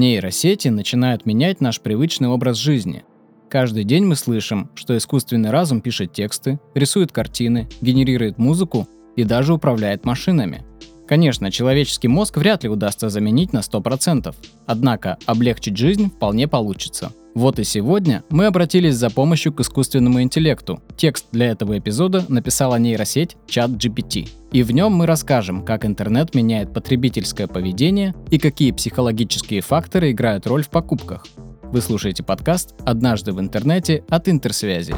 Нейросети начинают менять наш привычный образ жизни. Каждый день мы слышим, что искусственный разум пишет тексты, рисует картины, генерирует музыку и даже управляет машинами. Конечно, человеческий мозг вряд ли удастся заменить на 100%, однако облегчить жизнь вполне получится. Вот и сегодня мы обратились за помощью к искусственному интеллекту. Текст для этого эпизода написала нейросеть ChatGPT. И в нем мы расскажем, как интернет меняет потребительское поведение и какие психологические факторы играют роль в покупках. Вы слушаете подкаст «Однажды в интернете» от Интерсвязи.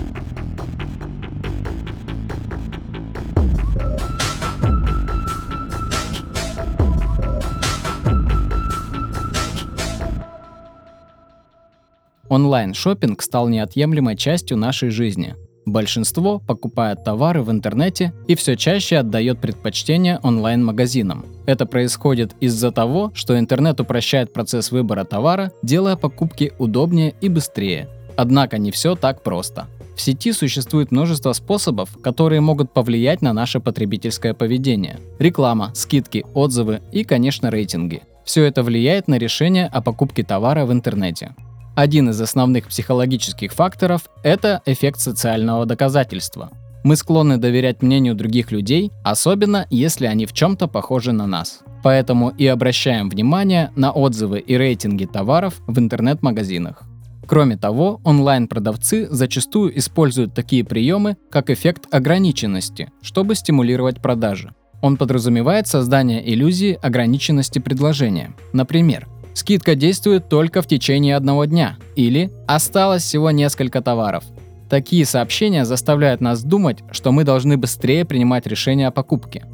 Онлайн шопинг стал неотъемлемой частью нашей жизни. Большинство покупает товары в интернете и все чаще отдает предпочтение онлайн-магазинам. Это происходит из-за того, что интернет упрощает процесс выбора товара, делая покупки удобнее и быстрее. Однако не все так просто. В сети существует множество способов, которые могут повлиять на наше потребительское поведение. Реклама, скидки, отзывы и, конечно, рейтинги. Все это влияет на решение о покупке товара в интернете. Один из основных психологических факторов – это эффект социального доказательства. Мы склонны доверять мнению других людей, особенно если они в чем-то похожи на нас. Поэтому и обращаем внимание на отзывы и рейтинги товаров в интернет-магазинах. Кроме того, онлайн-продавцы зачастую используют такие приемы, как эффект ограниченности, чтобы стимулировать продажи. Он подразумевает создание иллюзии ограниченности предложения. Например, Скидка действует только в течение одного дня. Или осталось всего несколько товаров. Такие сообщения заставляют нас думать, что мы должны быстрее принимать решения о покупке.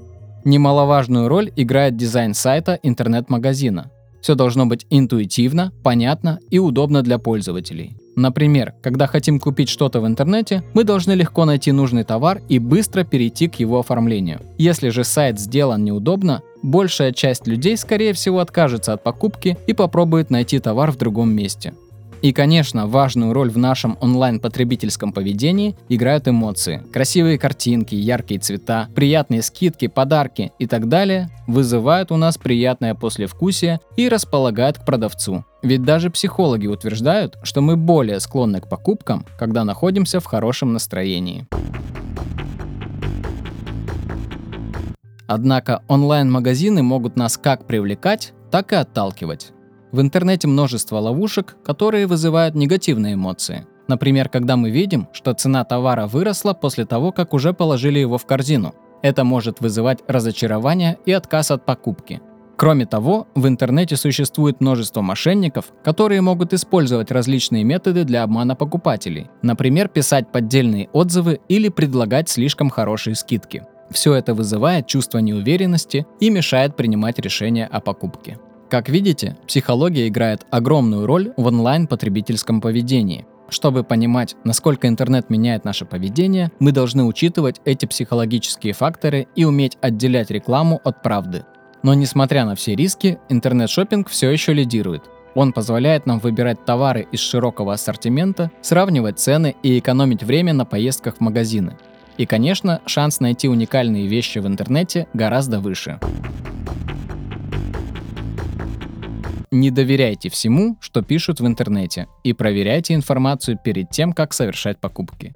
Немаловажную роль играет дизайн сайта интернет-магазина. Все должно быть интуитивно, понятно и удобно для пользователей. Например, когда хотим купить что-то в интернете, мы должны легко найти нужный товар и быстро перейти к его оформлению. Если же сайт сделан неудобно, большая часть людей, скорее всего, откажется от покупки и попробует найти товар в другом месте. И, конечно, важную роль в нашем онлайн-потребительском поведении играют эмоции. Красивые картинки, яркие цвета, приятные скидки, подарки и так далее вызывают у нас приятное послевкусие и располагают к продавцу. Ведь даже психологи утверждают, что мы более склонны к покупкам, когда находимся в хорошем настроении. Однако онлайн-магазины могут нас как привлекать, так и отталкивать. В интернете множество ловушек, которые вызывают негативные эмоции. Например, когда мы видим, что цена товара выросла после того, как уже положили его в корзину. Это может вызывать разочарование и отказ от покупки. Кроме того, в интернете существует множество мошенников, которые могут использовать различные методы для обмана покупателей. Например, писать поддельные отзывы или предлагать слишком хорошие скидки. Все это вызывает чувство неуверенности и мешает принимать решения о покупке. Как видите, психология играет огромную роль в онлайн-потребительском поведении. Чтобы понимать, насколько интернет меняет наше поведение, мы должны учитывать эти психологические факторы и уметь отделять рекламу от правды. Но несмотря на все риски, интернет-шоппинг все еще лидирует. Он позволяет нам выбирать товары из широкого ассортимента, сравнивать цены и экономить время на поездках в магазины. И, конечно, шанс найти уникальные вещи в интернете гораздо выше. Не доверяйте всему, что пишут в интернете, и проверяйте информацию перед тем, как совершать покупки.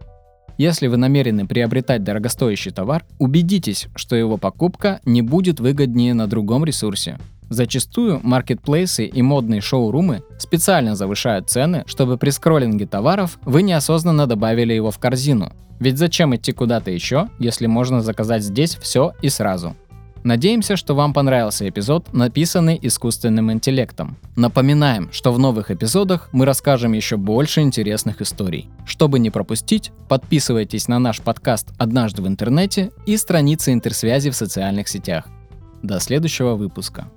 Если вы намерены приобретать дорогостоящий товар, убедитесь, что его покупка не будет выгоднее на другом ресурсе. Зачастую маркетплейсы и модные шоурумы специально завышают цены, чтобы при скроллинге товаров вы неосознанно добавили его в корзину. Ведь зачем идти куда-то еще, если можно заказать здесь все и сразу? Надеемся, что вам понравился эпизод, написанный искусственным интеллектом. Напоминаем, что в новых эпизодах мы расскажем еще больше интересных историй. Чтобы не пропустить, подписывайтесь на наш подкаст «Однажды в интернете» и страницы интерсвязи в социальных сетях. До следующего выпуска.